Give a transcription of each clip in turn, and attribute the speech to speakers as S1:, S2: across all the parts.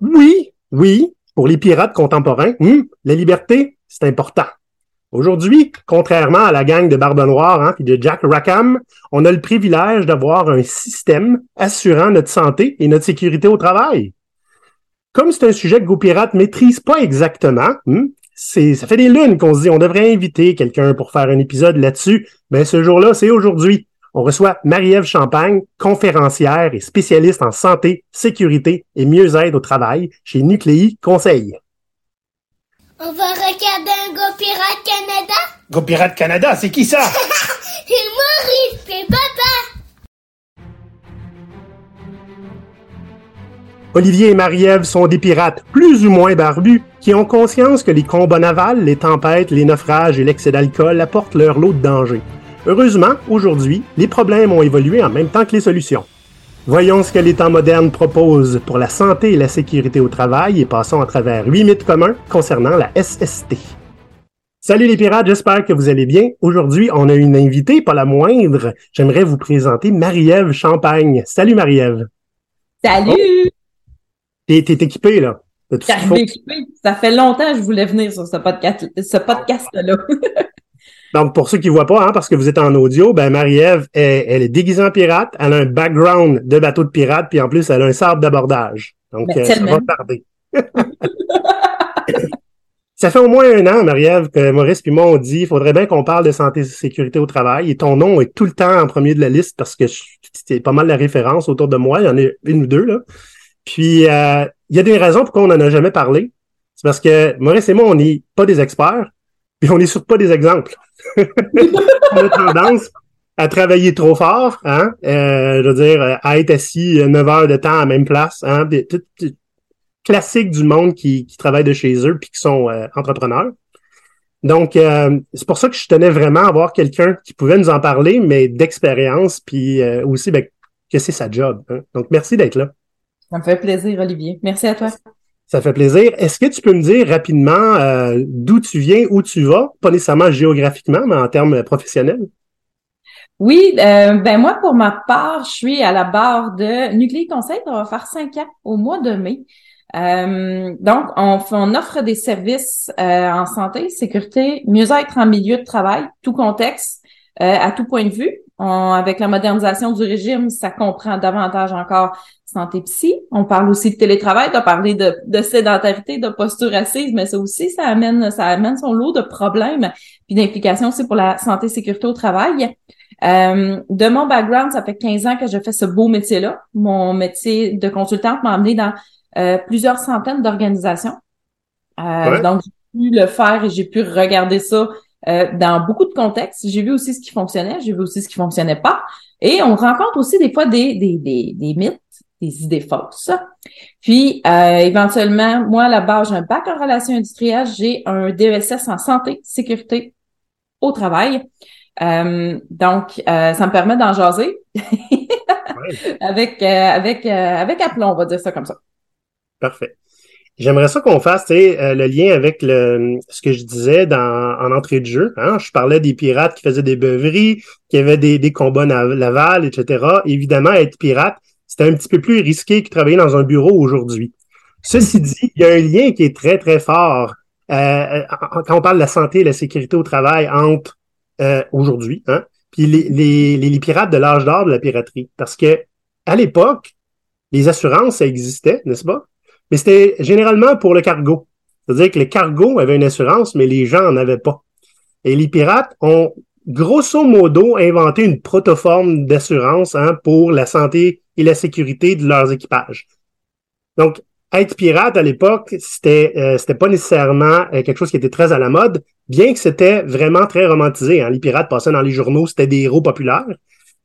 S1: Oui, oui, pour les pirates contemporains, hum, la liberté, c'est important. Aujourd'hui, contrairement à la gang de Barbe Noire hein, puis de Jack Rackham, on a le privilège d'avoir un système assurant notre santé et notre sécurité au travail. Comme c'est un sujet que GoPirate maîtrise pas exactement, hum, c'est ça fait des lunes qu'on se dit on devrait inviter quelqu'un pour faire un épisode là-dessus. Ben ce jour-là, c'est aujourd'hui. On reçoit Marie-Ève Champagne, conférencière et spécialiste en santé, sécurité et mieux-être au travail chez Nucléi Conseil.
S2: On va regarder un Go Pirate Canada?
S1: Go Pirate Canada, c'est qui ça?
S2: c'est Maurice, c'est papa!
S1: Olivier et Marie-Ève sont des pirates plus ou moins barbus qui ont conscience que les combats navals, les tempêtes, les naufrages et l'excès d'alcool apportent leur lot de dangers. Heureusement, aujourd'hui, les problèmes ont évolué en même temps que les solutions. Voyons ce que les temps modernes proposent pour la santé et la sécurité au travail et passons à travers huit mythes communs concernant la SST. Salut les pirates, j'espère que vous allez bien. Aujourd'hui, on a une invitée, pas la moindre. J'aimerais vous présenter Marie-Ève Champagne. Salut Marie-Ève.
S3: Salut!
S1: Oh. T'es, équipée, là.
S3: Ça fait longtemps que je voulais venir sur ce podcast-là.
S1: Donc, pour ceux qui ne voient pas, hein, parce que vous êtes en audio, ben Marie-Ève, elle, est déguisée en pirate, elle a un background de bateau de pirate, puis en plus, elle a un sabre d'abordage. Donc, ben, euh, ça va tarder. ça fait au moins un an, Marie-Ève, que Maurice et moi, on dit, il faudrait bien qu'on parle de santé et sécurité au travail. Et ton nom est tout le temps en premier de la liste parce que c'est pas mal la référence autour de moi. Il y en a une ou deux, là. Puis, euh, il y a des raisons pourquoi on n'en a jamais parlé. C'est parce que Maurice et moi, on n'est pas des experts, puis on n'est surtout pas des exemples. on a tendance à travailler trop fort, hein, euh, je veux dire, à être assis 9 heures de temps à la même place, hein, tout, classique du monde qui, qui travaille de chez eux puis qui sont euh, entrepreneurs. Donc, euh, c'est pour ça que je tenais vraiment à avoir quelqu'un qui pouvait nous en parler, mais d'expérience, puis aussi ben, que c'est sa job. Hein. Donc, merci d'être là.
S3: Ça me fait plaisir, Olivier. Merci à toi.
S1: Ça fait plaisir. Est-ce que tu peux me dire rapidement euh, d'où tu viens, où tu vas, pas nécessairement géographiquement, mais en termes professionnels?
S3: Oui, euh, ben moi, pour ma part, je suis à la barre de Nucléi Conseil. On va faire cinq ans au mois de mai. Euh, donc, on, on, offre des services en santé, sécurité, mieux-être en milieu de travail, tout contexte, à tout point de vue. Avec la modernisation du régime, ça comprend davantage encore santé psy. On parle aussi de télétravail. As parlé de, de, sédentarité, de posture assise, mais ça aussi, ça amène, ça amène son lot de problèmes puis d'implications aussi pour la santé et sécurité au travail. Euh, de mon background, ça fait 15 ans que je fais ce beau métier-là. Mon métier de consultante m'a amené dans euh, plusieurs centaines d'organisations. Euh, Donc, j'ai pu le faire et j'ai pu regarder ça euh, dans beaucoup de contextes. J'ai vu aussi ce qui fonctionnait, j'ai vu aussi ce qui fonctionnait pas. Et on rencontre aussi des fois des, des, des, des mythes des idées fausses. Puis, euh, éventuellement, moi, à la base, j'ai un bac en relations industrielles, j'ai un DESS en santé, sécurité au travail. Euh, donc, euh, ça me permet d'en jaser avec, avec, avec aplomb, on va dire ça comme ça.
S1: Parfait. J'aimerais ça qu'on fasse le lien avec le, ce que je disais dans, en entrée de jeu. Hein? Je parlais des pirates qui faisaient des beuveries, qui avaient des, des combats navals, etc. Évidemment, être pirate, c'était un petit peu plus risqué que travailler dans un bureau aujourd'hui. Ceci dit, il y a un lien qui est très, très fort euh, euh quand on parle de la santé et la sécurité au travail entre euh, aujourd'hui, hein, puis les, les, les, pirates de l'âge d'or de la piraterie. Parce que à l'époque, les assurances, ça existait, n'est-ce pas? Mais c'était généralement pour le cargo. C'est-à-dire que le cargo avait une assurance, mais les gens n'en avaient pas. Et les pirates ont grosso modo inventé une protoforme d'assurance hein, pour la santé et la sécurité de leurs équipages. Donc, être pirate à l'époque, c'était euh, c'était pas nécessairement euh, quelque chose qui était très à la mode, bien que c'était vraiment très romantisé. Hein. Les pirates passaient dans les journaux, c'était des héros populaires,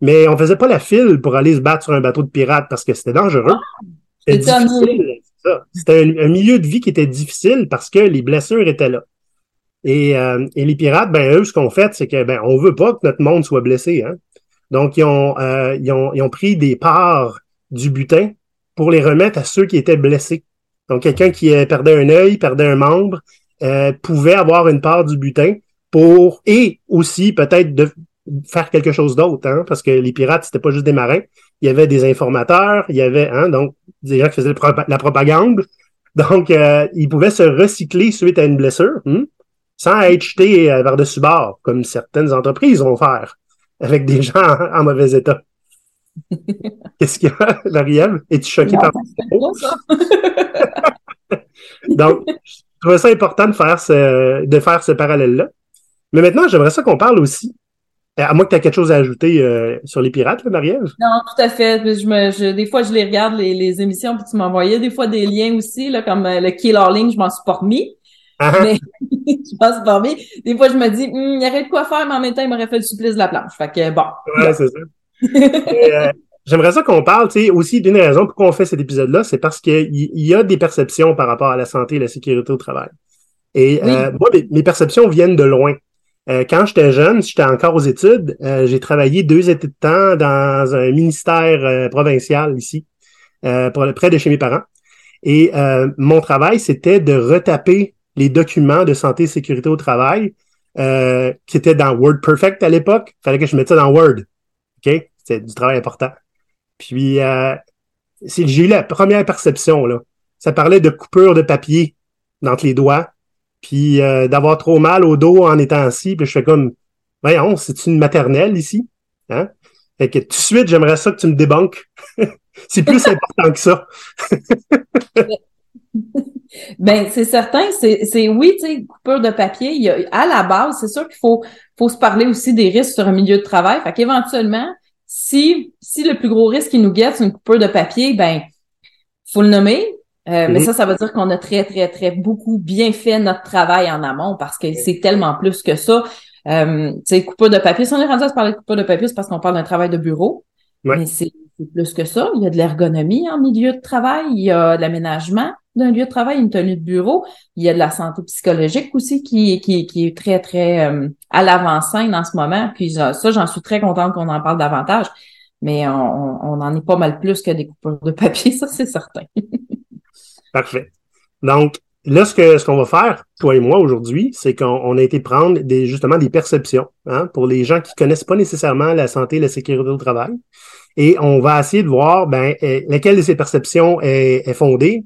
S1: mais on faisait pas la file pour aller se battre sur un bateau de pirates parce que c'était dangereux. C'était C'était un, milieu de vie qui était difficile parce que les blessures étaient là. Et, euh, et les pirates, ben eux, ce qu'on fait, c'est que ben on veut pas que notre monde soit blessé. Hein? Donc, ils ont, euh, ils, ont, pris des parts du butin pour les remettre à ceux qui étaient blessés. Donc, quelqu'un qui euh, perdait un œil, perdait un membre, pouvait avoir une part du butin pour, et aussi peut-être de faire quelque chose d'autre, hein, parce que les pirates, c'était pas juste des marins. Il y avait des informateurs, il y avait, hein, donc, des gens qui faisaient la propagande. Donc, euh, il pouvait se recycler suite à une blessure, hmm, sans être jeté euh, par-dessus bord, comme certaines entreprises vont faire, avec des gens en, en mauvais état. Qu'est-ce qu'il y a, Lauriel? Es-tu choqué par
S3: ça?
S1: Donc, je trouvais ça important de faire ce, de faire ce parallèle-là. Mais maintenant, j'aimerais ça qu'on parle aussi, à moins que tu aies quelque chose à ajouter euh, sur les pirates, Marie-Ève.
S3: Non, tout à fait. Je me, je, des fois, je les regarde, les, les émissions, puis tu m'envoyais des fois des liens aussi, là, comme euh, le Kill Link, je m'en suis pas remis.
S1: Ah.
S3: Mais je m'en suis pas remis. Des fois, je me dis, Hum, il y aurait de quoi faire, mais en même temps, il m'aurait fait le supplice de la planche. Fait que bon.
S1: Ouais, c'est ça. Euh, J'aimerais ça qu'on parle, tu sais, aussi d'une raison pourquoi on fait cet épisode-là, c'est parce qu'il y, a des perceptions par rapport à la santé et la sécurité au travail. Et
S3: Oui.
S1: euh, moi, mes, mes perceptions viennent de loin. Euh, quand j'étais jeune, j'étais encore aux études, euh, j'ai travaillé deux étés de temps dans un ministère euh, provincial ici, euh, près de chez mes parents. Et euh, mon travail, c'était de retaper les documents de santé et sécurité au travail euh, qui étaient dans WordPerfect à l'époque. fallait que je mette ça dans Word. OK? C'était du travail important. Puis j'ai eu la première perception, là. Ça parlait de coupure de papier entre les doigts, puis euh, d'avoir trop mal au dos en étant assis, puis je fais comme Voyons, c'est une maternelle ici? Hein? Fait que tout de suite, j'aimerais ça que tu me débanques. c'est plus important que ça.
S3: Ben, c'est certain, c'est, oui, tu sais, coupure de papier. Il y a, à la base, c'est sûr qu'il faut, faut se parler aussi des risques sur un milieu de travail. Fait qu'éventuellement, si, si le plus gros risque qui nous guette, c'est une coupure de papier, ben, faut le nommer. Euh, Mais
S1: Mhm.
S3: ça, ça veut dire qu'on a très, très, très beaucoup bien fait notre travail en amont parce que c'est tellement plus que ça. Euh, tu sais, coupure de papier, si on est rendu à se parler de coupure de papier, c'est parce qu'on parle d'un travail de bureau.
S1: Ouais.
S3: Mais c'est plus que ça. Il y a de l'ergonomie en milieu de travail, il y a de l'aménagement d'un lieu de travail, une tenue de bureau, il y a de la santé psychologique aussi qui, qui, qui est très, très euh, à l'avant-scène en ce moment. Puis ça, j'en suis très contente qu'on en parle davantage. Mais on, on on en est pas mal plus que des coupures de papier, ça c'est certain.
S1: Parfait. Donc, là, ce que ce qu'on va faire, toi et moi, aujourd'hui, c'est qu'on on a été prendre des, justement des perceptions hein, pour les gens qui connaissent pas nécessairement la santé et la sécurité au travail. Et on va essayer de voir ben, euh, laquelle de ces perceptions est, est fondée.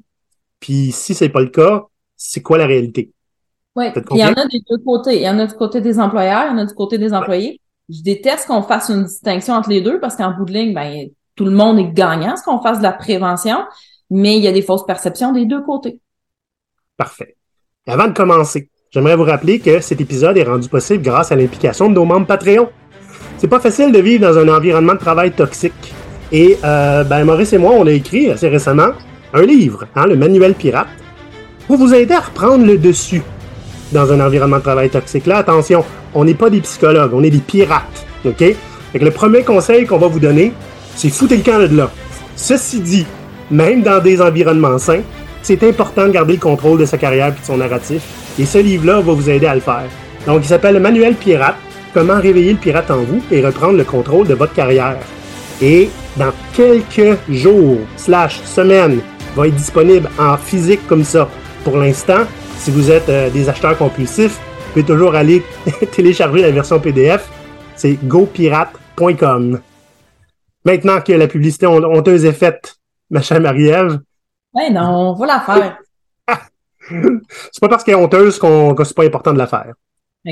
S1: Puis si c'est pas le cas, c'est quoi la réalité?
S3: Oui, il y en a des deux côtés. Il y en a du côté des employeurs, il y en a du côté des employés. Je déteste qu'on fasse une distinction entre les deux parce qu'en bout de ligne, ben, tout le monde est gagnant, ce qu'on fasse de la prévention, mais il y a des fausses perceptions des deux côtés.
S1: Parfait. Avant de commencer, j'aimerais vous rappeler que cet épisode est rendu possible grâce à l'implication de nos membres Patreon. C'est pas facile de vivre dans un environnement de travail toxique. Et euh, ben, Maurice et moi, on a écrit assez récemment un livre, hein, le Manuel Pirate, pour vous aider à reprendre le dessus dans un environnement de travail toxique. Là, attention, on n'est pas des psychologues, on est des pirates. OK? Fait que le premier conseil qu'on va vous donner, c'est foutez le camp de là. Ceci dit, même dans des environnements sains, c'est important de garder le contrôle de sa carrière et de son narratif. Et ce livre-là va vous aider à le faire. Donc, il s'appelle le Manuel Pirate. Comment réveiller le pirate en vous et reprendre le contrôle de votre carrière. Et dans quelques jours slash semaines, va être disponible en physique comme ça. Pour l'instant, si vous êtes euh, des acheteurs compulsifs, vous pouvez toujours aller télécharger la version PDF. C'est gopirate.com. Maintenant que la publicité hon- honteuse est faite, ma chère Marie-Ève,
S3: Ouais, non, on va la faire.
S1: c'est pas parce qu'elle est honteuse qu'on, que c'est pas important de la faire.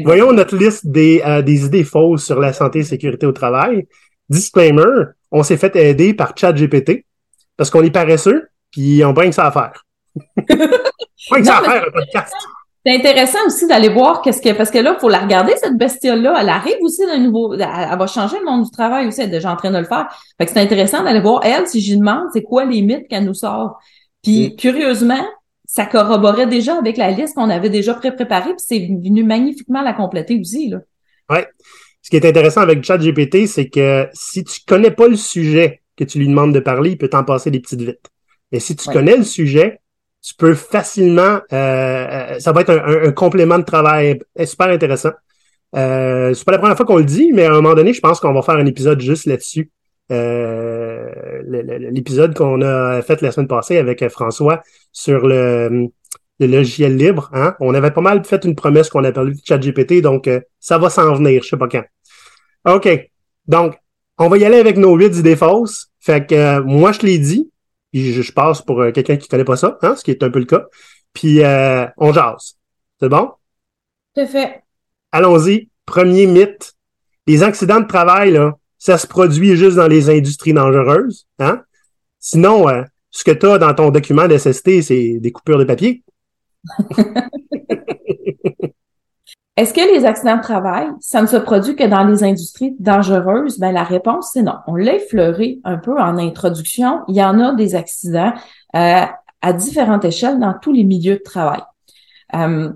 S1: Voyons notre liste des, euh, des idées fausses sur la santé et sécurité au travail. Disclaimer, on s'est fait aider par ChatGPT parce qu'on est paresseux, puis on brinque ça à faire. Brinque ça à faire, un podcast.
S3: C'est intéressant aussi d'aller voir qu'est-ce que parce que là, faut la regarder cette bestiole-là. Elle arrive aussi d'un nouveau, elle, elle va changer le monde du travail aussi. Elle est déjà en train de le faire. Fait que c'est intéressant d'aller voir elle. Si j'y demande, c'est quoi les mythes qu'elle nous sort. Puis curieusement, ça corroborait déjà avec la liste qu'on avait déjà pré-préparée. Puis c'est venu magnifiquement la compléter aussi là.
S1: Ce qui est intéressant avec ChatGPT, c'est que si tu connais pas le sujet que tu lui demandes de parler, il peut t'en passer des petites vites. Et si tu
S3: Ouais.
S1: connais le sujet, tu peux facilement, euh, euh, ça va être un, complément de travail super intéressant. Euh, c'est pas la première fois qu'on le dit, mais à un moment donné, je pense qu'on va faire un épisode juste là-dessus. Euh, l'épisode qu'on a fait la semaine passée avec euh, François sur le, logiciel libre, hein? On avait pas mal fait une promesse qu'on a parlé de ChatGPT, donc euh, ça va s'en venir, je sais pas quand. OK. Donc, on va y aller avec nos huit idées fausses. Fait que euh, moi, je l'ai dit, je, passe pour euh, quelqu'un qui connaît pas ça, hein, ce qui est un peu le cas. Puis euh, on jase. C'est bon?
S3: Tout fait.
S1: Allons-y. Premier mythe. Les accidents de travail, là, ça se produit juste dans les industries dangereuses. Hein? Sinon, euh, ce que tu as dans ton document d'SST, c'est des coupures de papier.
S3: Est-ce que les accidents de travail, ça ne se produit que dans les industries dangereuses? Ben, la réponse, c'est non. On l'a effleuré un peu en introduction. Il y en a des accidents euh, à différentes échelles dans tous les milieux de travail. Euh,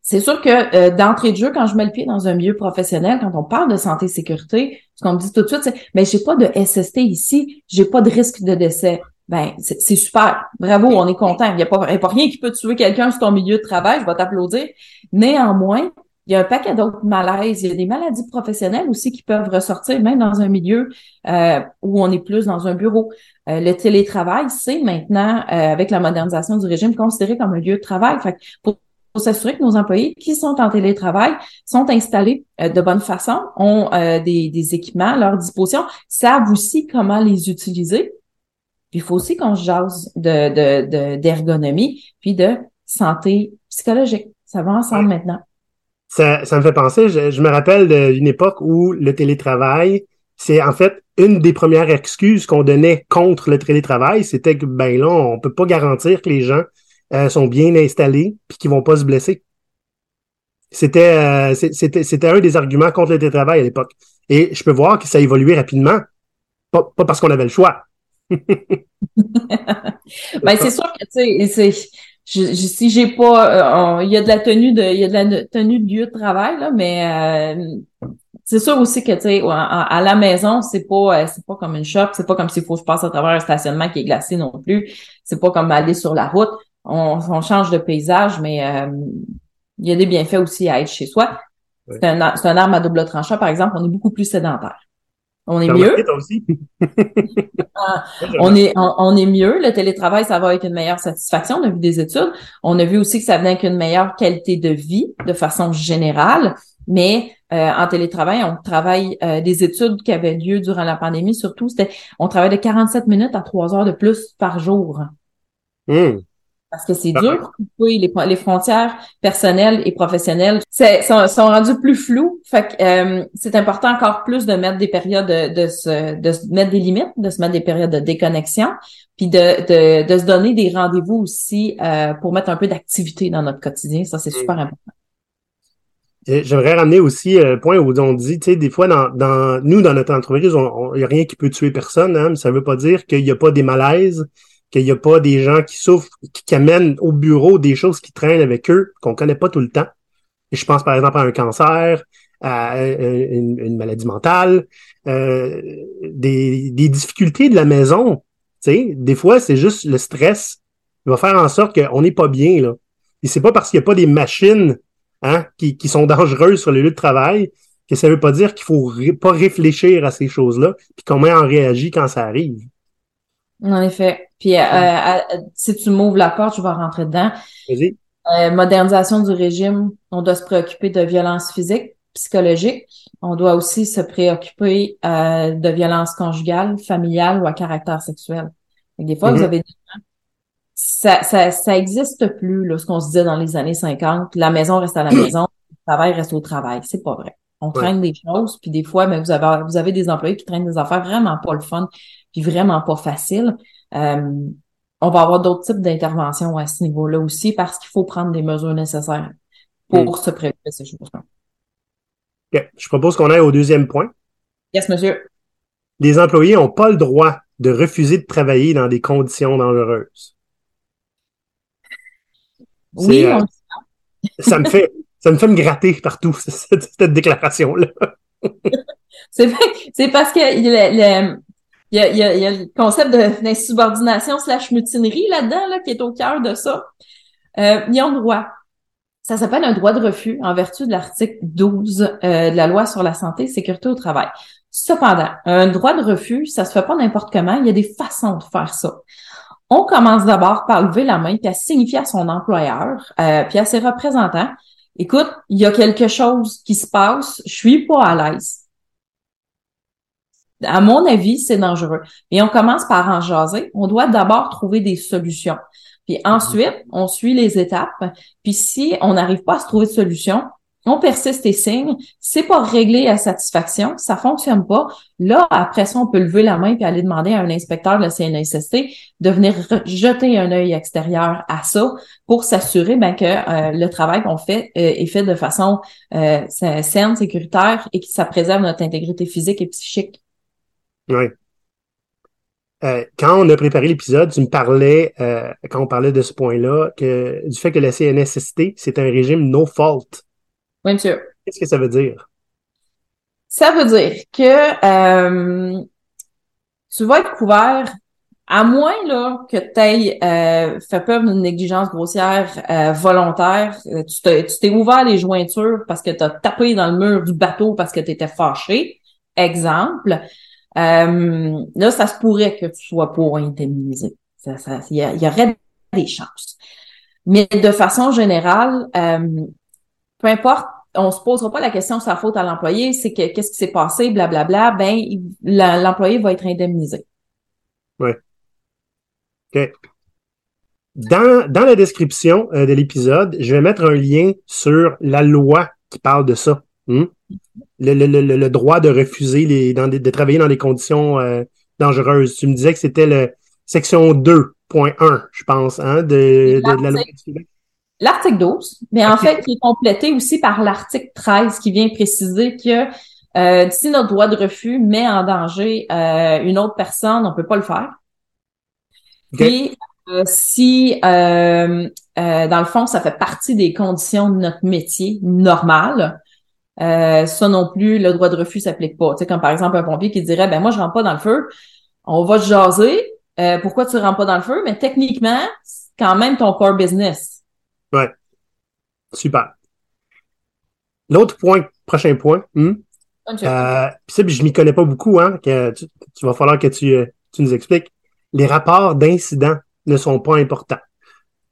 S3: c'est sûr que euh, d'entrée de jeu, quand je mets le pied dans un milieu professionnel, quand on parle de santé et sécurité, ce qu'on me dit tout de suite, c'est mais j'ai pas de SST ici, j'ai pas de risque de décès. Ben, c'est super. Bravo, on est content. Il n'y a, pas, a pas rien qui peut tuer quelqu'un sur ton milieu de travail, je vais t'applaudir. Néanmoins, il y a un paquet d'autres malaises. Il y a des maladies professionnelles aussi qui peuvent ressortir, même dans un milieu euh, où on est plus dans un bureau. Euh, le télétravail, c'est maintenant, euh, avec la modernisation du régime, considéré comme un lieu de travail. Fait pour, s'assurer que nos employés qui sont en télétravail sont installés de bonne façon, ont des, des, équipements à leur disposition, savent aussi comment les utiliser puis il faut aussi qu'on jase de, d'ergonomie, puis de santé psychologique. Ça va ensemble maintenant.
S1: Ça, ça me fait penser, je, me rappelle d'une époque où le télétravail, c'est en fait une des premières excuses qu'on donnait contre le télétravail, c'était que ben là, on peut pas garantir que les gens euh, sont bien installés puis qu'ils vont pas se blesser. C'était, euh, c'était, c'était un des arguments contre le télétravail à l'époque. Et je peux voir que ça a évolué rapidement. Pas, pas parce qu'on avait le choix,
S3: ben, c'est sûr que, tu sais, si j'ai pas, euh, il y a de la tenue de, il y a de la tenue de lieu de travail, là, mais euh, c'est sûr aussi que, tu sais, à, la maison, c'est pas, euh, c'est pas comme une shop, c'est pas comme s'il faut que je passe à travers un stationnement qui est glacé non plus. C'est pas comme aller sur la route. On, change de paysage, mais il y a des bienfaits aussi à être chez soi. C'est un, c'est un arme à double tranchant, par exemple, on est beaucoup plus sédentaire. On est mieux? Ah, on est on, est mieux. Le télétravail, ça va avec une meilleure satisfaction. On a vu des études. On a vu aussi que ça venait avec une meilleure qualité de vie de façon générale. Mais euh, en télétravail, on travaille euh, des études qui avaient lieu durant la pandémie, surtout, c'était on travaille de 47 minutes à 3 heures de plus par jour. Mmh. Parce que c'est dur, oui, les, les frontières personnelles et professionnelles sont, sont rendues plus floues. Fait que euh, c'est important encore plus de mettre des périodes de, de, se, de se mettre des limites, de se mettre des périodes de déconnexion, puis de, de, de se donner des rendez-vous aussi euh, pour mettre un peu d'activité dans notre quotidien. Ça, c'est mm. super important.
S1: J'aimerais ramener aussi un point où on dit, tu sais, des fois, dans, dans nous, dans notre entreprise, il n'y a rien qui peut tuer personne, hein, mais ça ne veut pas dire qu'il n'y a pas des malaises, qu'il n'y a pas des gens qui souffrent, qui, amènent au bureau des choses qui traînent avec eux, qu'on connaît pas tout le temps. Et je pense par exemple à un cancer, à une, maladie mentale, euh, des, des, difficultés de la maison. Sais, des fois, c'est juste le stress qui va faire en sorte qu'on n'est pas bien. Là. Et c'est pas parce qu'il n'y a pas des machines hein, qui, qui sont dangereuses sur les lieux de travail que ça veut pas dire qu'il faut pas réfléchir à ces choses-là, puis comment on réagit quand ça arrive.
S3: En effet. Puis euh, euh, si tu m'ouvres la porte, je vais rentrer dedans. Vas-y. Euh, modernisation du régime, on doit se préoccuper de violences physiques, psychologiques. On doit aussi se préoccuper de violences conjugales, familiales ou à caractère sexuel. des fois, vous mm-hmm. avez ça, ça, ça existe plus, là, ce qu'on se disait dans les années 50. La maison reste à la maison, le travail reste au travail. C'est pas vrai. On traîne des choses, puis des fois, mais vous avez, vous avez des employés qui traînent des affaires vraiment pas le fun puis vraiment pas facile. Euh, on va avoir d'autres types d'interventions à ce niveau-là aussi parce qu'il faut prendre des mesures nécessaires pour hmm. se prévenir ces choses-là.
S1: Je propose qu'on aille au deuxième point.
S3: Yes, monsieur.
S1: Les employés n'ont pas le droit de refuser de travailler dans des conditions dangereuses.
S3: Oui, euh,
S1: ça me fait ça me fait me gratter partout cette, déclaration-là.
S3: c'est parce que le, il y a, y, a, y a, le concept d'insubordination slash mutinerie là-dedans, là, qui est au cœur de ça. Euh, ils ont droit. Ça s'appelle un droit de refus en vertu de l'article 12 euh, de la loi sur la santé et sécurité au travail. Cependant, un droit de refus, ça se fait pas n'importe comment. Il y a des façons de faire ça. On commence d'abord par lever la main puis à signifier à son employeur euh, puis à ses représentants, écoute, il y a quelque chose qui se passe, je suis pas à l'aise À mon avis, c'est dangereux. Et on commence par en jaser. On doit d'abord trouver des solutions. Puis ensuite, on suit les étapes. Puis si on n'arrive pas à se trouver de solution, on persiste et signe. C'est pas réglé à satisfaction, ça fonctionne pas. Là, après ça, on peut lever la main puis aller demander à un inspecteur de la CNSST de venir jeter un œil extérieur à ça pour s'assurer ben, que euh, le travail qu'on fait euh, est fait de façon euh, saine, sécuritaire et que ça préserve notre intégrité physique et psychique.
S1: Oui. quand on a préparé l'épisode, tu me parlais, quand on parlait de ce point-là, que du fait que la CNSST, c'est un régime no fault.
S3: Oui, monsieur.
S1: Qu'est-ce que ça veut dire?
S3: Ça veut dire que euh, tu vas être couvert à moins là que tu aies euh, fait peur d'une négligence grossière euh, volontaire, euh, tu t'es ouvert les jointures parce que tu as tapé dans le mur du bateau parce que tu étais fâché, exemple, là, ça se pourrait que tu sois pour indemniser. Il ça, y, y, aurait des chances. Mais de façon générale, peu importe, on se posera pas la question de sa faute à l'employé, c'est que qu'est-ce qui s'est passé, blablabla, ben l'employé va être indemnisé.
S1: Oui. OK. Dans, dans la description euh, de l'épisode, je vais mettre un lien sur la loi qui parle de ça. Hmm? Le, le, le, le, droit de refuser les, dans de travailler dans des conditions euh, dangereuses. Tu me disais que c'était le section 2.1, je pense, hein, de, de, la loi
S3: l'article 12, mais en fait, qui est complété aussi par l'article 13 qui vient préciser que euh, si notre droit de refus met en danger euh, une autre personne, on peut pas le faire. Et euh, si, dans le fond, ça fait partie des conditions de notre métier normal, ça non plus, le droit de refus s'applique pas. Tu sais, comme par exemple un pompier qui dirait, ben moi, je rentre pas dans le feu, on va te jaser. pourquoi tu rentres pas dans le feu? Mais techniquement, c'est quand même ton core business.
S1: Ouais. Super. L'autre point, prochain point. Hmm? Euh, ça, je m'y connais pas beaucoup, hein, que tu, vas falloir que tu, euh, tu nous expliques. Les rapports d'incidents ne sont pas importants.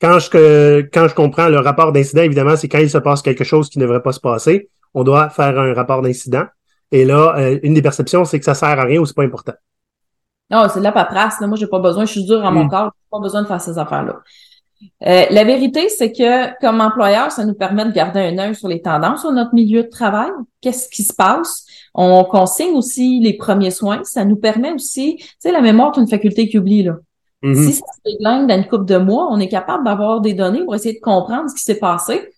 S1: Quand je, quand je comprends le rapport d'incident, évidemment, c'est quand il se passe quelque chose qui ne devrait pas se passer. On doit faire un rapport d'incident. Et là, euh, une des perceptions, c'est que ça sert à rien ou c'est pas important.
S3: Non, c'est de la paperasse. Là. Moi, j'ai pas besoin. Je suis dur à mon hmm. corps. J'ai pas besoin de faire ces affaires-là. Euh, la vérité, c'est que comme employeur, ça nous permet de garder un œil sur les tendances sur notre milieu de travail. Qu'est-ce qui se passe? On consigne aussi les premiers soins. Ça nous permet aussi, tu sais, la mémoire est une faculté qui oublie, là. Mm-hmm. Si ça se déglingue dans une couple de mois, on est capable d'avoir des données pour essayer de comprendre ce qui s'est passé.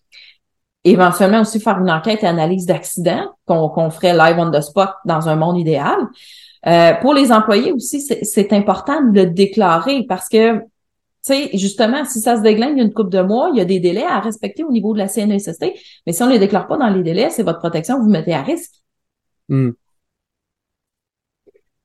S3: Éventuellement aussi faire une enquête et analyse d'accident qu'on ferait live on the spot dans un monde idéal. Euh, pour les employés aussi, c'est important de le déclarer parce que tu sais, justement, si ça se déglingue une coupe de mois, il y a des délais à respecter au niveau de la CNESST, mais si on ne les déclare pas dans les délais, c'est votre protection, vous, mettez à risque. Hmm.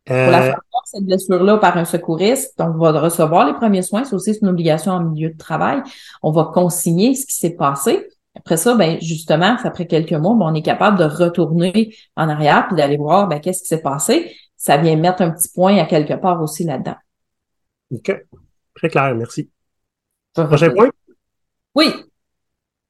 S3: Pour la euh, faire cette blessure-là par un secouriste, donc on va recevoir les premiers soins, c'est aussi une obligation en milieu de travail. On va consigner ce qui s'est passé. Après ça, ben justement, après quelques mois, ben, on est capable de retourner en arrière puis d'aller voir ben, qu'est-ce qui s'est passé. Ça vient mettre un petit point à quelque part aussi là-dedans.
S1: OK. Très clair, merci. Prochain point?
S3: Oui.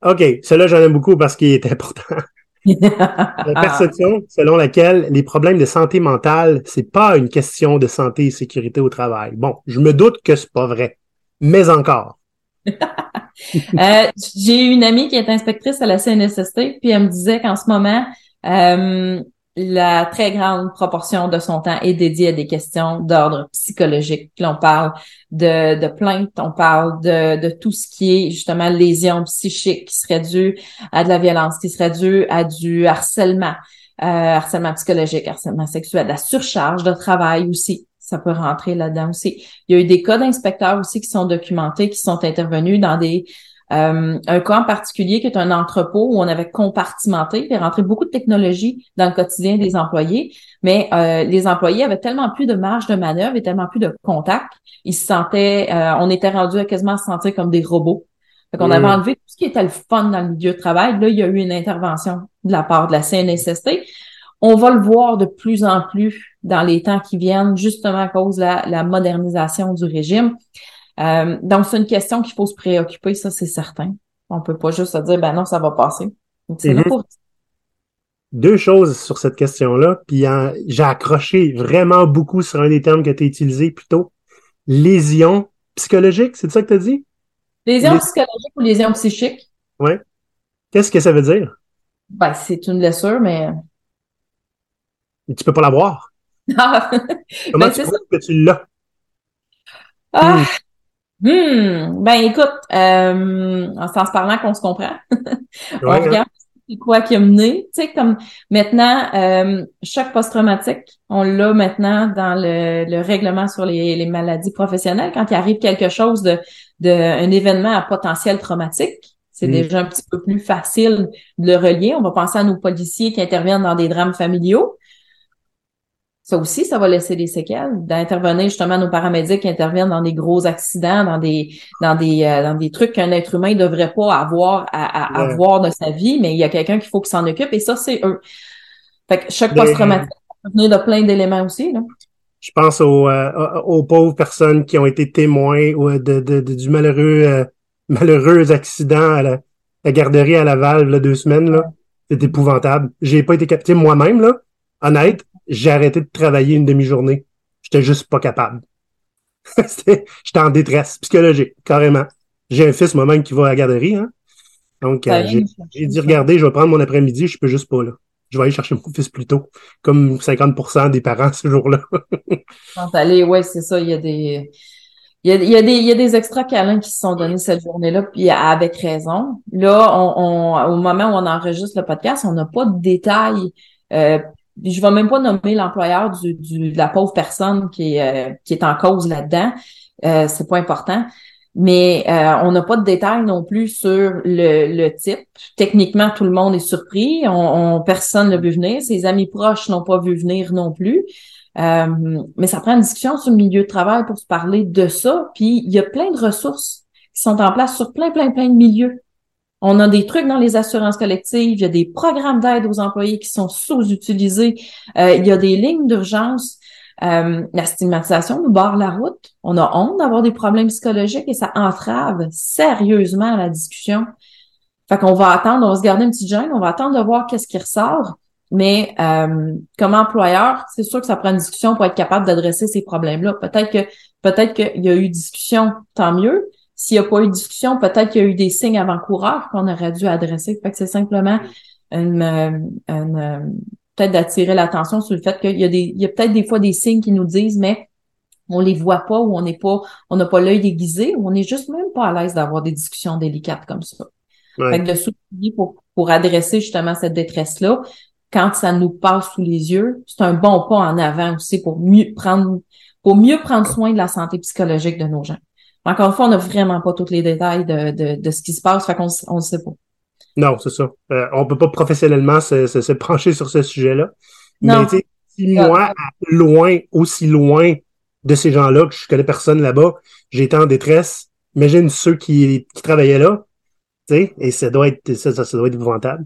S1: OK. Celui-là, j'en aime beaucoup parce qu'il est important. la perception selon laquelle les problèmes de santé mentale, c'est pas une question de santé et sécurité au travail. Bon, je me doute que c'est pas vrai, mais encore.
S3: euh, J'ai une amie qui est inspectrice à la CNSST, puis elle me disait qu'en ce moment, euh, la très grande proportion de son temps est dédiée à des questions d'ordre psychologique. Là, on parle de, plaintes, on parle de, de tout ce qui est justement lésions psychiques qui seraient dues à de la violence, qui seraient dues à du harcèlement, euh, harcèlement psychologique, harcèlement sexuel, la surcharge de travail aussi. Ça peut rentrer là-dedans aussi. Il y a eu des cas d'inspecteurs aussi qui sont documentés, qui sont intervenus dans des euh, un cas en particulier qui est un entrepôt où on avait compartimenté et rentré beaucoup de technologie dans le quotidien des employés, mais euh, les employés avaient tellement plus de marge de manœuvre et tellement plus de contact, ils se sentaient, euh, on était rendu à quasiment se sentir comme des robots. Fait qu'on avait enlevé tout ce qui était le fun dans le milieu de travail. Là, il y a eu une intervention de la part de la CNSST. On va le voir de plus en plus dans les temps qui viennent, justement à cause de la modernisation du régime. Euh, donc, c'est une question qu'il faut se préoccuper, ça, c'est certain. On peut pas juste se dire, ben non, ça va passer. C'est là mhm. pour...
S1: deux choses sur cette question-là, puis j'ai accroché vraiment beaucoup sur un des termes que tu as utilisé plus tôt. Lésion psychologique, c'est ça que tu as dit?
S3: Lésion psychologique ou lésion psychique?
S1: Oui. Qu'est-ce que ça veut dire?
S3: Ben, c'est une blessure, mais.
S1: Et tu peux pas l'avoir. Ah! Comment ben, tu crois que tu l'as?
S3: Ah! Hmm. Ben écoute, euh, en se parlant qu'on se comprend, on hein. regarde c'est quoi qui a mené. Tu sais, comme maintenant, euh, choc post-traumatique, on l'a maintenant dans le, le règlement sur les, les, maladies professionnelles. Quand il arrive quelque chose de, de un événement à potentiel traumatique, c'est mm. déjà un petit peu plus facile de le relier. On va penser à nos policiers qui interviennent dans des drames familiaux ça aussi, ça va laisser des séquelles. D'intervenir justement nos paramédics qui interviennent dans des gros accidents, dans des dans des euh, dans des trucs qu'un être humain ne devrait pas avoir à, avoir de sa vie, mais il y a quelqu'un qu'il faut qu'il s'en occupe et ça, c'est eux. Fait que chaque post-traumatique peut venir de plein d'éléments aussi. Là.
S1: Je pense aux, euh, aux pauvres personnes qui ont été témoins de, de, du malheureux euh, malheureux accident à la, garderie à Laval là, deux semaines. là. C'est épouvantable. J'ai pas été capté moi-même, là. Honnête, j'ai arrêté de travailler une demi-journée. J'étais juste pas capable. J'étais en détresse psychologique, carrément. J'ai un fils moi-même qui va à la garderie, hein. Donc, euh, j'ai dit, regardez, je vais prendre mon après-midi, je peux juste pas là. Je vais aller chercher mon fils plus tôt, comme 50% des parents ce jour-là.
S3: aller, ouais, c'est ça. Il y a des, il y a, il y a des, il y a des extra câlins qui se sont donnés cette journée-là, puis avec raison. Là, on, on, au moment où on enregistre le podcast, on n'a pas de détails euh, je vais même pas nommer l'employeur du, du, de la pauvre personne qui est, euh, qui est en cause là-dedans. Euh, c'est pas important. Mais euh, on n'a pas de détails non plus sur le, le, type. Techniquement, tout le monde est surpris. On, personne ne vu venir. Ses amis proches n'ont pas vu venir non plus. Euh, mais ça prend une discussion sur le milieu de travail pour se parler de ça. Puis il y a plein de ressources qui sont en place sur plein, plein, plein de milieux. On a des trucs dans les assurances collectives, il y a des programmes d'aide aux employés qui sont sous-utilisés, euh, il y a des lignes d'urgence. Euh, la stigmatisation nous barre la route. On a honte d'avoir des problèmes psychologiques et ça entrave sérieusement la discussion. Fait qu'on va attendre, on va se garder une petite gêne, on va attendre de voir qu'est-ce qui ressort. Mais euh, comme employeur, c'est sûr que ça prend une discussion pour être capable d'adresser ces problèmes-là. Peut-être que peut-être qu'il y a eu discussion, tant mieux. S'il n'y a pas eu de discussion, peut-être qu'il y a eu des signes avant-coureurs qu'on aurait dû adresser. Fait que c'est simplement une, euh, une peut-être d'attirer l'attention sur le fait qu'il y a des, il y a peut-être des fois des signes qui nous disent, mais on les voit pas ou on n'est pas, on n'a pas l'œil déguisé ou on n'est juste même pas à l'aise d'avoir des discussions délicates comme ça. Fait que de pour, pour adresser justement cette détresse-là, quand ça nous passe sous les yeux, c'est un bon pas en avant aussi pour mieux prendre, pour mieux prendre soin de la santé psychologique de nos gens. Encore une fois, on n'a vraiment pas tous les détails de, de, de ce qui se passe, fait qu'on on ne sait pas.
S1: Non, c'est ça. Euh, on peut pas professionnellement se, se, pencher sur ce sujet-là. Mais si moi, loin, aussi loin de ces gens-là, que je connais personne là-bas, j'ai été en détresse, imagine ceux qui, qui travaillaient là, tu sais, et ça doit être ça, ça, doit être épouvantable.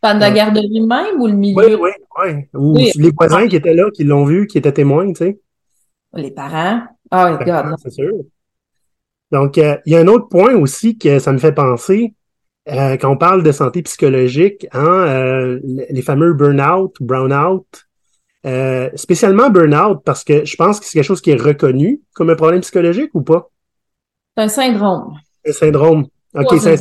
S3: Pendant la garderie même ou le milieu?
S1: Oui, oui, oui. Ou les voisins qui étaient là, qui l'ont vu, qui étaient témoins, tu sais.
S3: Les parents. Oh, God.
S1: C'est sûr. Donc, euh, il y a un autre point aussi que ça me fait penser, euh, quand on parle de santé psychologique, hein, euh, les fameux burn-out, brown-out, spécialement burn-out, parce que je pense que c'est quelque chose qui est reconnu comme un problème psychologique ou pas?
S3: C'est un syndrome.
S1: Un syndrome. OK, c'est,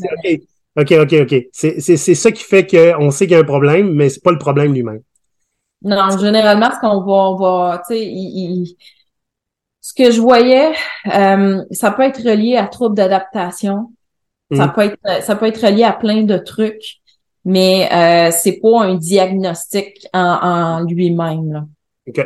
S1: OK, OK, OK. C'est, c'est, c'est ça qui fait qu'on sait qu'il y a un problème, mais c'est pas le problème lui-même.
S3: Non, généralement, ce qu'on va, on va, tu sais, il, ce que je voyais, euh, ça peut être relié à troubles d'adaptation. Ça mm. peut être, ça peut être relié à plein de trucs, mais euh, c'est pas un diagnostic en, lui-même.
S1: Ok.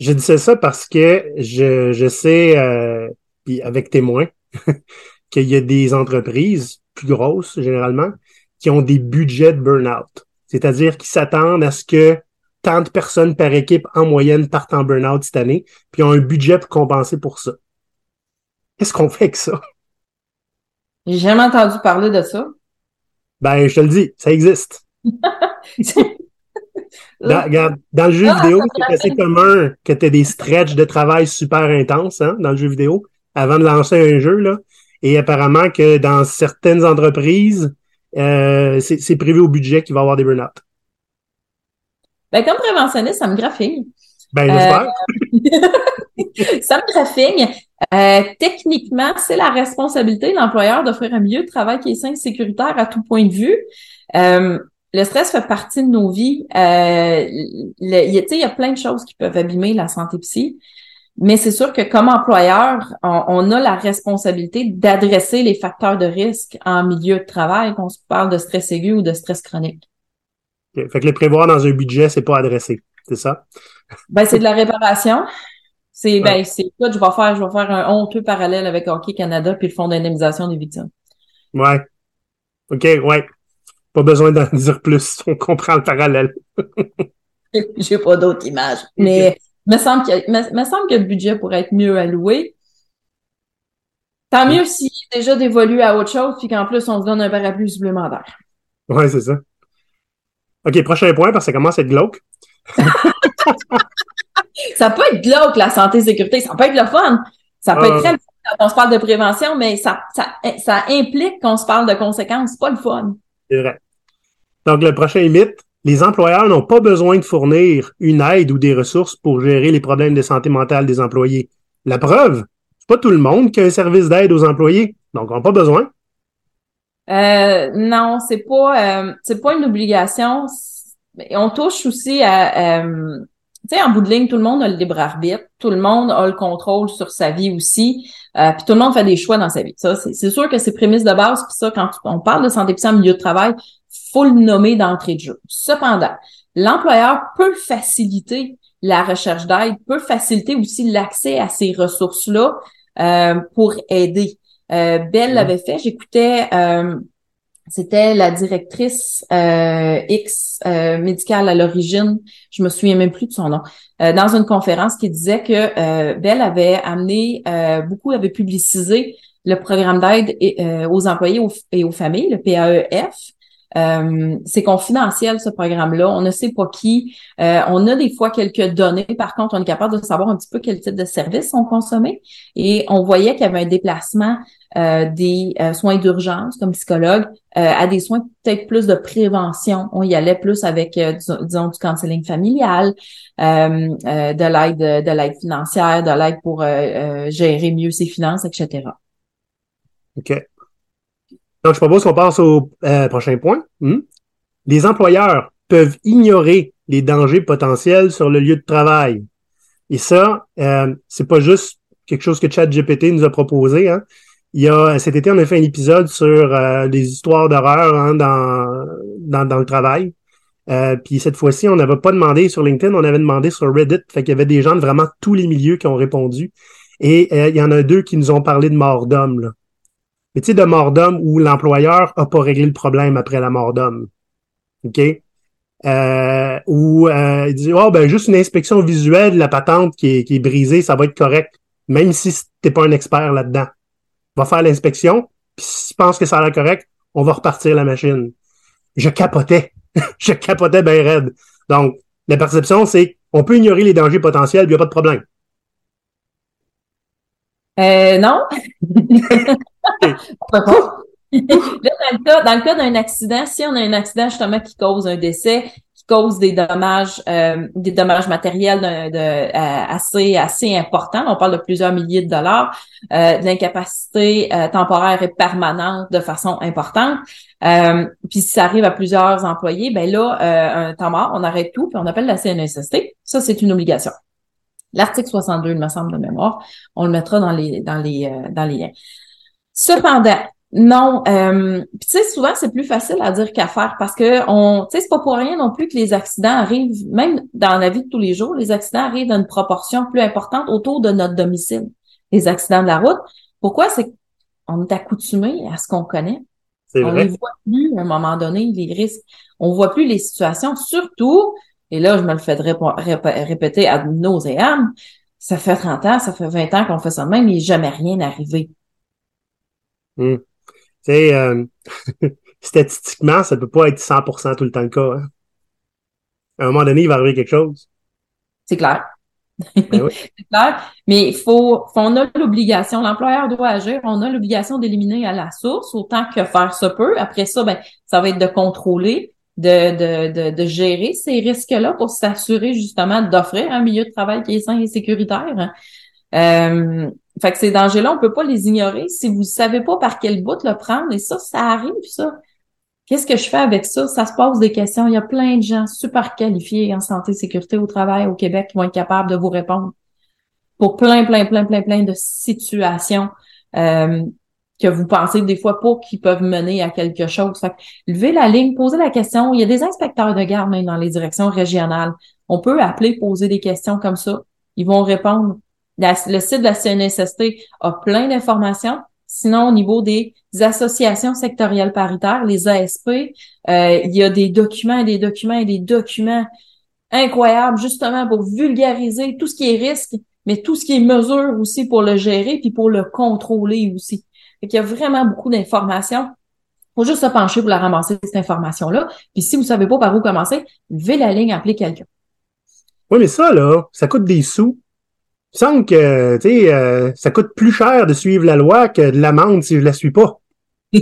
S1: Je disais ça parce que je, je sais, euh, puis avec témoins, qu'il y a des entreprises plus grosses généralement qui ont des budgets de burn-out. C'est-à-dire qu'ils s'attendent à ce que tant de personnes par équipe en moyenne partent en burn-out cette année, puis ont un budget pour compenser pour ça. Qu'est-ce qu'on fait avec ça?
S3: J'ai jamais entendu parler de ça.
S1: Ben, je te le dis, ça existe. dans, regarde, dans le jeu ah, vidéo, c'est assez commun que tu aies des stretches de travail super intenses hein, dans le jeu vidéo avant de lancer un jeu. Là. Et apparemment que dans certaines entreprises, euh, c'est prévu au budget qu'il va y avoir des burn-out.
S3: Ben, comme préventionniste, ça me graffigne.
S1: Ben,
S3: j'espère. ça me graffigne. Euh, techniquement, c'est la responsabilité de l'employeur d'offrir un milieu de travail qui est sain et sécuritaire à tout point de vue. Euh, le stress fait partie de nos vies. Euh, il y a plein de choses qui peuvent abîmer la santé psy. Mais c'est sûr que comme employeur, on, a la responsabilité d'adresser les facteurs de risque en milieu de travail, qu'on se parle de stress aigu ou de stress chronique.
S1: Fait que les prévoir dans un budget, c'est pas adressé, c'est ça?
S3: Ben, c'est de la réparation. C'est, ben, c'est quoi, je vais faire, je vais faire un honteux parallèle avec Hockey Canada puis le Fonds d'indemnisation des victimes.
S1: Ouais. OK, ouais. Pas besoin d'en dire plus. On comprend le parallèle.
S3: J'ai pas d'autres images. Mais, me semble que, me, semble que le budget pourrait être mieux alloué. Tant mieux s'il est déjà dévolu à autre chose, puis qu'en plus, on se donne un parapluie supplémentaire.
S1: Ouais, c'est ça. OK, prochain point, parce que ça commence à être glauque.
S3: ça peut être glauque, la santé et sécurité. Ça peut être le fun. Ça peut être ah. très quand on se parle de prévention, mais ça, ça, ça implique qu'on se parle de conséquences. C'est pas le fun.
S1: C'est vrai. Donc, le prochain mythe, les employeurs n'ont pas besoin de fournir une aide ou des ressources pour gérer les problèmes de santé mentale des employés. La preuve, c'est pas tout le monde qui a un service d'aide aux employés, donc on n'a pas besoin.
S3: Euh, non, c'est pas euh, c'est pas une obligation. On touche aussi à euh, tu sais, en bout de ligne, tout le monde a le libre arbitre, tout le monde a le contrôle sur sa vie aussi, euh, puis tout le monde fait des choix dans sa vie. Ça, c'est sûr que c'est prémisse de base, puis ça, quand on parle de santé psy en milieu de travail, faut le nommer d'entrée de jeu. Cependant, l'employeur peut faciliter la recherche d'aide, peut faciliter aussi l'accès à ces ressources-là euh, pour aider. Euh, Belle l'avait fait, j'écoutais, euh, c'était la directrice euh, X euh, médicale à l'origine, je me souviens même plus de son nom, dans une conférence qui disait que Belle avait amené, beaucoup avait publicisé le programme d'aide aux employés et aux familles, le PAEF, euh, c'est confidentiel ce programme-là. On ne sait pas qui. Euh, on a des fois quelques données. Par contre, on est capable de savoir un petit peu quel type de services sont consommés. Et on voyait qu'il y avait un déplacement euh, des soins d'urgence comme psychologue à des soins peut-être plus de prévention. On y allait plus avec, disons, du counseling familial, de l'aide, de l'aide financière, de l'aide pour gérer mieux ses finances, etc.
S1: OK. Donc, je propose qu'on passe au euh, prochain point. Hmm? Les employeurs peuvent ignorer les dangers potentiels sur le lieu de travail. Et ça, euh, c'est pas juste quelque chose que ChatGPT nous a proposé. Hein. Il y a cet été, on a fait un épisode sur euh, des histoires d'horreur hein, dans, dans, le travail. Euh, puis cette fois-ci, on n'avait pas demandé sur LinkedIn, on avait demandé sur Reddit. Fait qu'il y avait des gens de vraiment tous les milieux qui ont répondu. Et il y en a deux qui nous ont parlé de mort d'homme. Mais tu sais, de mort d'homme où l'employeur a pas réglé le problème après la mort d'homme. OK? Euh, ou euh, il dit Oh ben juste une inspection visuelle de la patente qui est, brisée, ça va être correct, même si t'es pas un expert là-dedans. Va faire l'inspection, puis si tu que ça a l'air correct, on va repartir la machine. Je capotais. je capotais bien raide. Donc, la perception, c'est on peut ignorer les dangers potentiels, il n'y a pas de problème.
S3: Euh, non? dans le cas, d'un accident, si on a un accident justement qui cause un décès, qui cause des dommages, euh, des dommages matériels de, euh, assez assez importants, on parle de plusieurs milliers de dollars, euh, de l'incapacité temporaire et permanente de façon importante. puis si ça arrive à plusieurs employés, ben là, un temps mort, on arrête tout, puis on appelle la CNSST. Ça, c'est une obligation. L'article 62, il me semble de mémoire, on le mettra dans les dans les dans les liens. Cependant, non, euh, tu sais, souvent c'est plus facile à dire qu'à faire parce que on, tu sais, c'est pas pour rien non plus que les accidents arrivent, même dans la vie de tous les jours, les accidents arrivent dans une proportion plus importante autour de notre domicile. Les accidents de la route. Pourquoi? C'est qu'on est accoutumé à ce qu'on connaît. On ne voit plus à un moment donné les risques. On voit plus les situations, surtout, et là je me le fais répéter à nauséam, ça fait 30 ans, ça fait 20 ans qu'on fait ça même, il n'est jamais rien arrivé.
S1: Hmm. Tu sais, euh, statistiquement, ça peut pas être 100% tout le temps le cas. Hein. À un moment donné, il va arriver quelque chose.
S3: C'est clair. Ben c'est clair. Mais il faut, on a l'obligation, l'employeur doit agir, on a l'obligation d'éliminer à la source autant que faire se peut. Après ça, ben, ça va être de contrôler. De, de, de, gérer ces risques-là pour s'assurer justement d'offrir un milieu de travail qui est sain et sécuritaire. Euh, fait que ces dangers-là, on peut pas les ignorer si vous savez pas par quel bout le prendre. Et ça, ça arrive, ça. Qu'est-ce que je fais avec ça? Ça se pose des questions. Il y a plein de gens super qualifiés en santé et sécurité au travail au Québec qui vont être capables de vous répondre pour plein, plein, plein, plein, plein de situations euh, que vous pensez des fois pas qui peuvent mener à quelque chose. Fait levez la ligne, posez la question. Il y a des inspecteurs de garde même dans les directions régionales. On peut appeler, poser des questions comme ça. Ils vont répondre. le site de la CNSST a plein d'informations. Sinon, au niveau des associations sectorielles paritaires, les ASP, euh, il y a des documents et des documents et des documents incroyables justement pour vulgariser tout ce qui est risque, mais tout ce qui est mesure aussi pour le gérer puis pour le contrôler aussi. Il y a vraiment beaucoup d'informations. Faut juste se pencher pour la ramasser, cette information-là. Puis si vous savez pas par où commencer, levez la ligne, appelez quelqu'un.
S1: Oui, mais ça, là, ça coûte des sous. Il semble que, tu sais, euh, ça coûte plus cher de suivre la loi que de l'amende si je la suis pas. je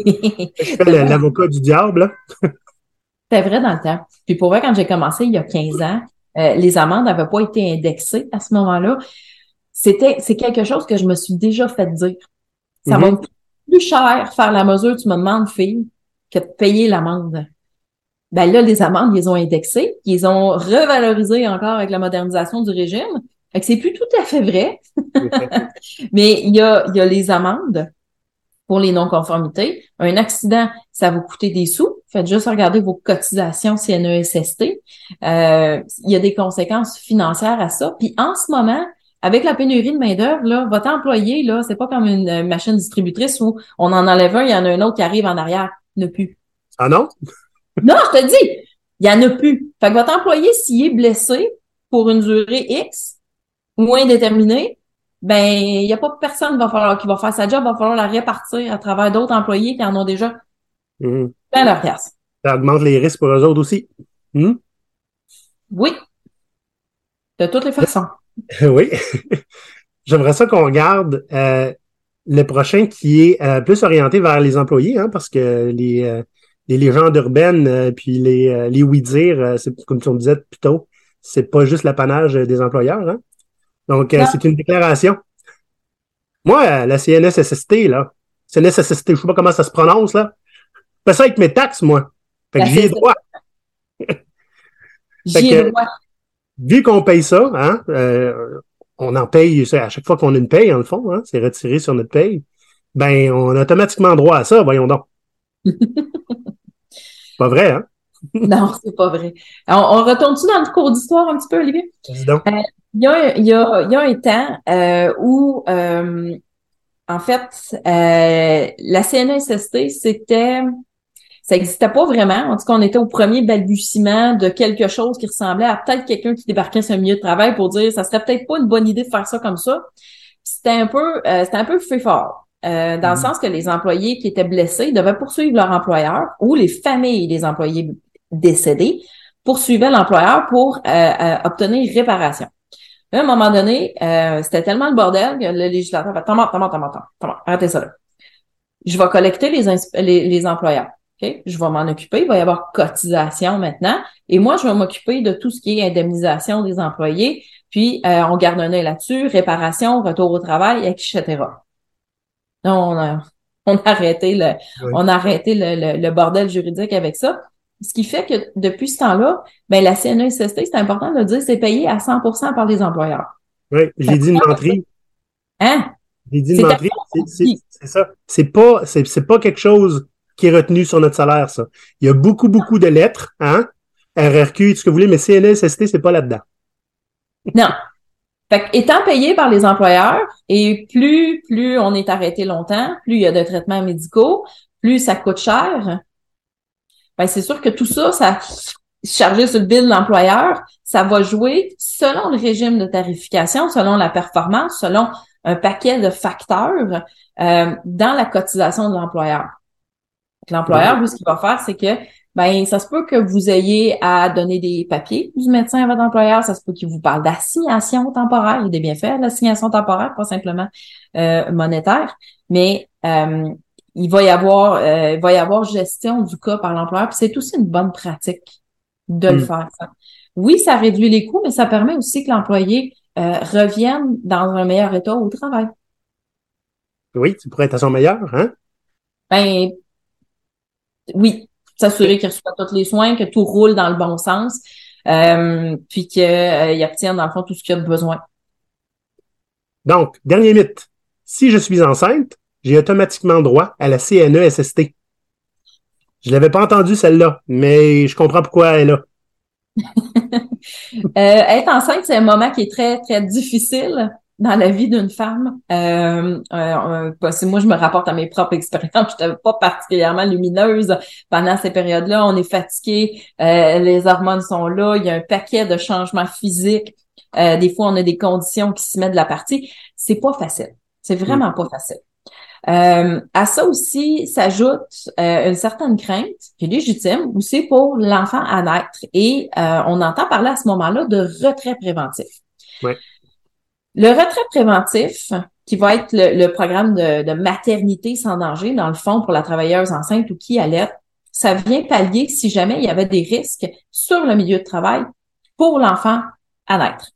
S1: fais l'avocat du diable.
S3: C'était vrai dans le temps. Puis pour vrai, quand j'ai commencé il y a 15 ans, euh, les amendes n'avaient pas été indexées à ce moment-là. C'était, c'est quelque chose que je me suis déjà fait dire. Ça va mm-hmm plus cher faire la mesure, tu me demandes, fille, que de payer l'amende. Ben là, les amendes, ils ont indexé, ils ont revalorisé encore avec la modernisation du régime. Fait que c'est plus tout à fait vrai. Mais il y a, il y a les amendes pour les non-conformités. Un accident, ça va coûter des sous. Faites juste regarder vos cotisations CNESST. Euh, il y a des conséquences financières à ça. Puis en ce moment, avec la pénurie de main-d'œuvre, là, votre employé, là, c'est pas comme une euh, machine distributrice où on en enlève un, il y en a un autre qui arrive en arrière. A plus.
S1: Ah non?
S3: non, je te dis, il y en a plus. Fait que votre employé, s'il est blessé pour une durée X ou indéterminée, ben, il n'y a pas personne va falloir, qui va faire sa job, il va falloir la répartir à travers d'autres employés qui en ont déjà
S1: mmh.
S3: plein leur place.
S1: Ça augmente les risques pour eux autres aussi. Mmh?
S3: Oui. De toutes les façons.
S1: oui. J'aimerais ça qu'on regarde euh, le prochain qui est euh, plus orienté vers les employés, hein, parce que les, euh, les légendes urbaines puis les, les oui-dire, c'est comme tu disais plus tôt, c'est pas juste l'apanage des employeurs. Hein? Donc, c'est une déclaration. Moi, la CNSST, là, CNSST, je sais pas comment ça se prononce, là. Je fais ça avec mes taxes, moi. Fait que j'ai droit.
S3: J'ai droit
S1: vu qu'on paye ça, hein, euh, on en paye à chaque fois qu'on a une paye, en le fond, hein, c'est retiré sur notre paye, ben on a automatiquement droit à ça, voyons donc. pas vrai, hein?
S3: non, c'est pas vrai. On, retourne-tu dans le cours d'histoire un petit peu, Olivier?
S1: Euh,
S3: il y, a, y, a, y a un temps euh, où, euh, en fait, la CNSST, c'était ça n'existait pas vraiment. En tout cas, on était au premier balbutiement de quelque chose qui ressemblait à peut-être quelqu'un qui débarquait sur un milieu de travail pour dire ça serait peut-être pas une bonne idée de faire ça comme ça. C'était un peu, euh, c'était un peu fait fort. Euh, dans le mm-hmm. sens que les employés qui étaient blessés devaient poursuivre leur employeur ou les familles des employés décédés poursuivaient l'employeur pour euh, obtenir réparation. à un moment donné, c'était tellement le bordel que le législateur va attends, attends, attends, attends, arrêtez ça là. Je vais collecter les, les, les employeurs. Je vais m'en occuper. Il va y avoir cotisation maintenant. Et moi, je vais m'occuper de tout ce qui est indemnisation des employés. Puis, euh, on garde un œil là-dessus, réparation, retour au travail, etc. On a, on a arrêté le, on a arrêté le, le, bordel juridique avec ça. Ce qui fait que depuis ce temps-là, ben la CNESST, c'est important de le dire, c'est payé à 100% par les employeurs.
S1: Oui, j'ai dit une menterie.
S3: Hein?
S1: J'ai dit une menterie. C'est ça. C'est pas, c'est pas quelque chose qui est retenu sur notre salaire, ça. Il y a beaucoup, beaucoup de lettres, hein? RRQ, tout ce que vous voulez, mais CNSST, c'est pas là-dedans.
S3: Non. Fait étant payé par les employeurs, et plus, plus on est arrêté longtemps, plus il y a de traitements médicaux, plus ça coûte cher, ben c'est sûr que tout ça, ça chargé sur le bill de l'employeur, ça va jouer selon le régime de tarification, selon la performance, selon un paquet de facteurs euh, dans la cotisation de l'employeur. L'employeur, lui, ce qu'il va faire, c'est que ben ça se peut que vous ayez à donner des papiers du médecin à votre employeur, ça se peut qu'il vous parle d'assignation temporaire, il est bien fait l'assignation temporaire, pas simplement euh, monétaire, mais euh, il va y avoir euh, il va y avoir gestion du cas par l'employeur. Puis c'est aussi une bonne pratique de le
S1: Mm.
S3: faire. ça. Oui, ça réduit les coûts, mais ça permet aussi que l'employé euh, revienne dans un meilleur état au travail.
S1: Oui, tu pourrais être à son meilleur, hein?
S3: Ben oui, s'assurer qu'il reçoit tous les soins, que tout roule dans le bon sens, euh, puis qu'il obtienne dans le fond tout ce qu'il a de besoin.
S1: Donc, dernier mythe. Si je suis enceinte, j'ai automatiquement droit à la CNE-SST. Je l'avais pas entendu celle-là, mais je comprends pourquoi elle est là.
S3: Euh, être enceinte, c'est un moment qui est très, très difficile dans la vie d'une femme. Euh, euh, euh, que moi, je me rapporte à mes propres expériences. Je n'étais pas particulièrement lumineuse pendant ces périodes-là. On est fatigué, euh, les hormones sont là, il y a un paquet de changements physiques. Euh, des fois, on a des conditions qui s'y mettent de la partie. C'est pas facile. C'est vraiment pas facile. Euh, à ça aussi s'ajoute euh, une certaine crainte qui est légitime aussi pour l'enfant à naître et euh, on entend parler à ce moment-là de retrait préventif.
S1: Ouais.
S3: Le retrait préventif, qui va être le, programme de, maternité sans danger, dans le fond, pour la travailleuse enceinte ou qui allait, ça vient pallier si jamais il y avait des risques sur le milieu de travail pour l'enfant à naître.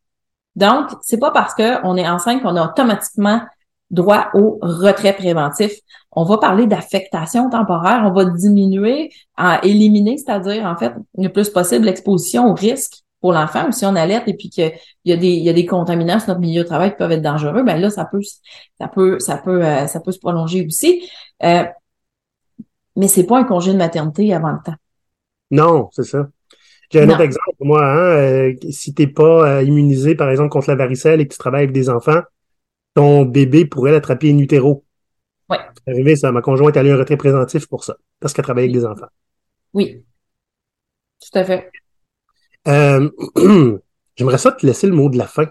S3: Donc, c'est pas parce qu'on est enceinte qu'on a automatiquement droit au retrait préventif. On va parler d'affectation temporaire, on va diminuer, éliminer, c'est-à-dire en fait le plus possible l'exposition au risque pour l'enfant ou si on alerte et puis qu'il y a des il y a des contaminants sur notre milieu de travail qui peuvent être dangereux, ben là ça peut ça peut ça peut euh, ça peut se prolonger aussi. Euh, mais c'est pas un congé de maternité avant le temps.
S1: Non, c'est ça. J'ai un
S3: Non.
S1: autre exemple, moi, hein, euh, si t'es pas euh, immunisé, par exemple, contre la varicelle et que tu travailles avec des enfants, ton bébé pourrait l'attraper in utero.
S3: Ouais.
S1: C'est arrivé, ça. Ma conjointe a eu un retrait préventif pour ça, parce qu'elle travaille avec des enfants.
S3: Oui. Tout à fait.
S1: Euh, J'aimerais ça te laisser le mot de la fin.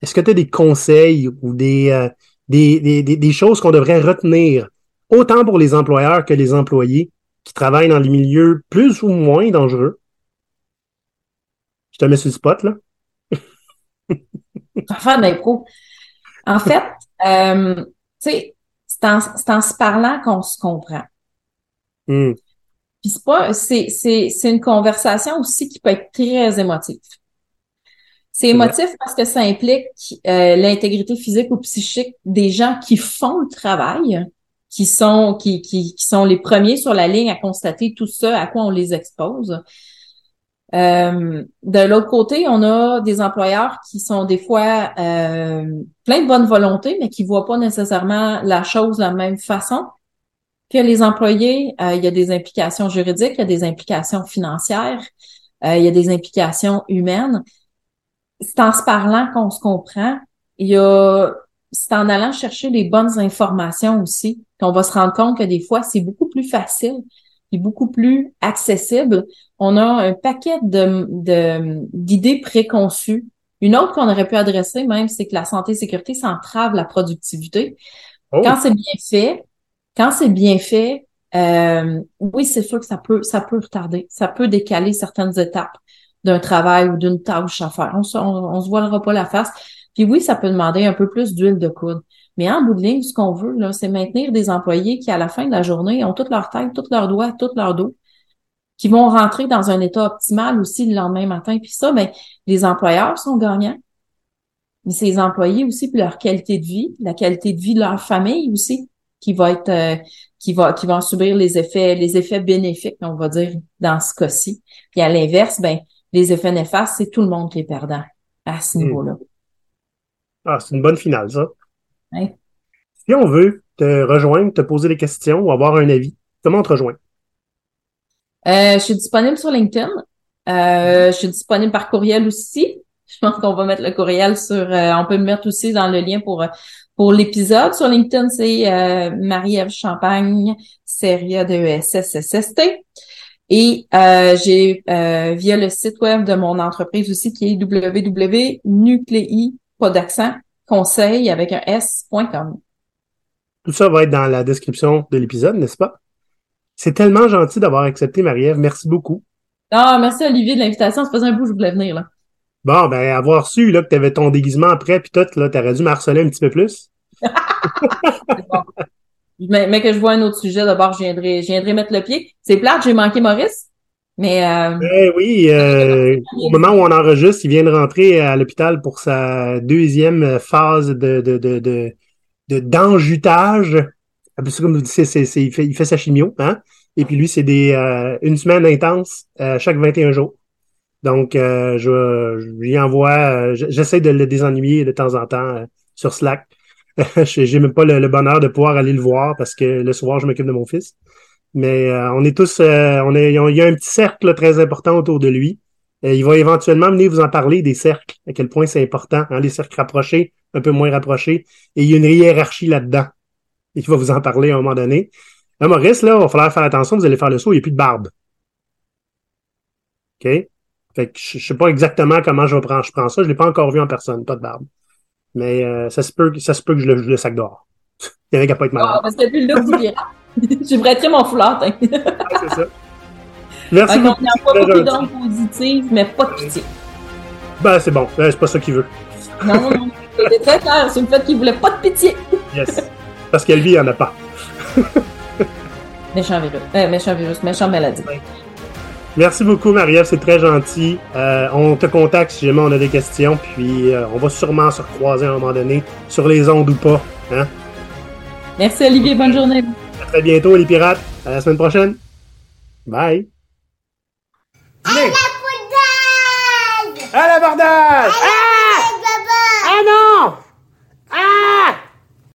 S1: Est-ce que tu as des conseils ou des, euh, des, des, des, des choses qu'on devrait retenir, autant pour les employeurs que les employés qui travaillent dans les milieux plus ou moins dangereux? Je te mets sur le spot, là.
S3: Faire de l'impro. En fait, euh, tu sais, c'est en, en se parlant qu'on se comprend.
S1: Hmm.
S3: Puis c'est pas, c'est, c'est, c'est une conversation aussi qui peut être très émotive. C'est émotif parce que ça implique euh, l'intégrité physique ou psychique des gens qui font le travail, qui sont, qui, qui, qui sont les premiers sur la ligne à constater tout ça, à quoi on les expose. Euh, de l'autre côté, on a des employeurs qui sont des fois euh, plein de bonne volonté, mais qui voient pas nécessairement la chose de la même façon que les employés. Euh, il y a des implications juridiques, il y a des implications financières, euh, il y a des implications humaines. C'est en se parlant qu'on se comprend. Il y a, c'est en allant chercher les bonnes informations aussi qu'on va se rendre compte que des fois, c'est beaucoup plus facile et beaucoup plus accessible. On a un paquet de, de- d'idées préconçues. Une autre qu'on aurait pu adresser même, c'est que la santé et sécurité, ça entrave la productivité.
S1: Oh.
S3: Quand c'est bien fait, quand c'est bien fait, euh, oui, c'est sûr que ça peut, ça peut retarder, ça peut décaler certaines étapes d'un travail ou d'une tâche à faire. On se, on, se voilera pas la face. Puis oui, ça peut demander un peu plus d'huile de coude. Mais en bout de ligne, ce qu'on veut, là, c'est maintenir des employés qui, à la fin de la journée, ont toute leur tête, tous leurs doigts, tout leur dos, qui vont rentrer dans un état optimal aussi le lendemain matin. Puis ça, ben, les employeurs sont gagnants. Mais les employés aussi, puis leur qualité de vie, la qualité de vie de leur famille aussi, qui va être, euh, qui va, qui vont subir les effets, les effets bénéfiques, on va dire, dans ce cas-ci. Puis à l'inverse, ben, les effets néfastes, c'est tout le monde qui est perdant à ce
S1: Mm.
S3: niveau-là.
S1: Ah, c'est une bonne finale, ça.
S3: Ouais.
S1: Si on veut te rejoindre, te poser des questions ou avoir un avis, comment on te rejoint?
S3: Euh, je suis disponible sur LinkedIn. Euh, je suis disponible par courriel aussi. Je pense qu'on va mettre le courriel sur. euh, on peut le mettre aussi dans le lien pour pour l'épisode. Sur LinkedIn, c'est euh, Marie-Ève Champagne, Seria de ESSSST. Et euh, j'ai euh, via le site web de mon entreprise aussi qui est www.nuclei, pas d'accent, conseil avec un s.com.
S1: Tout ça va être dans la description de l'épisode, n'est-ce pas? C'est tellement gentil d'avoir accepté, Marie-Ève. Merci beaucoup.
S3: Ah, merci Olivier de l'invitation. Ça faisait un bout que je voulais venir là.
S1: Bon, ben, avoir su là, que tu avais ton déguisement prêt puis tout, là, t'aurais dû m'harceler un petit peu plus.
S3: mais, mais que je vois un autre sujet, d'abord, je viendrai, mettre le pied. C'est plate, j'ai manqué Maurice. Mais euh,
S1: Eh oui, euh, au moment où on enregistre, il vient de rentrer à l'hôpital pour sa deuxième phase de de de de de- d'enjutage. Comme c'est, c'est, c'est- il fait il fait sa chimio, hein. Et puis lui, c'est des euh, une semaine intense chaque 21 jours. Donc, je, je lui envoie, j'essaie de le désennuyer de temps en temps sur Slack. J'ai même pas le, bonheur de pouvoir aller le voir parce que le soir, je m'occupe de mon fils. Mais euh, on est tous, euh, on est, il y a un petit cercle très important autour de lui. Euh, il va éventuellement venir vous en parler des cercles, à quel point c'est important, hein, les cercles rapprochés, un peu moins rapprochés. Et il y a une hiérarchie là-dedans. Et il va vous en parler à un moment donné. Là, Maurice, là, il va falloir faire attention, vous allez faire le saut, il n'y a plus de barbe. OK? Fait que je, je sais pas exactement comment je, prendre, je prends ça, je l'ai pas encore vu en personne, pas de barbe. Mais euh, ça se peut, que- ça se peut que je le, je le sac dehors. Il y avait qu'à pas être malade.
S3: ah, parce que plus le look du pirate. J'ai prêté mon foulard. Hein.
S1: Ah, c'est ça. Merci
S3: qu'on
S1: beaucoup.
S3: n'y a
S1: c'est
S3: pas beaucoup d'ondes positives, mais pas de pitié.
S1: Ben, c'est bon. Ben, c'est pas ça qu'il veut.
S3: Non, non, non. C'était très clair sur le fait qu'il voulait pas de pitié.
S1: Yes. Parce qu'elle vit, il en a pas.
S3: Méchant virus. Euh, méchant virus, méchant maladie.
S1: Merci beaucoup, Marie-Ève, c'est très gentil. Euh, on te contacte si jamais on a des questions, puis euh, on va sûrement se recroiser à un moment donné, sur les ondes ou pas. Hein?
S3: Merci, Olivier. Bonne journée.
S1: À très bientôt, les pirates. À la semaine prochaine. Bye.
S2: À la bordage!
S1: À la bordage! Ah! ah! ah non! Ah!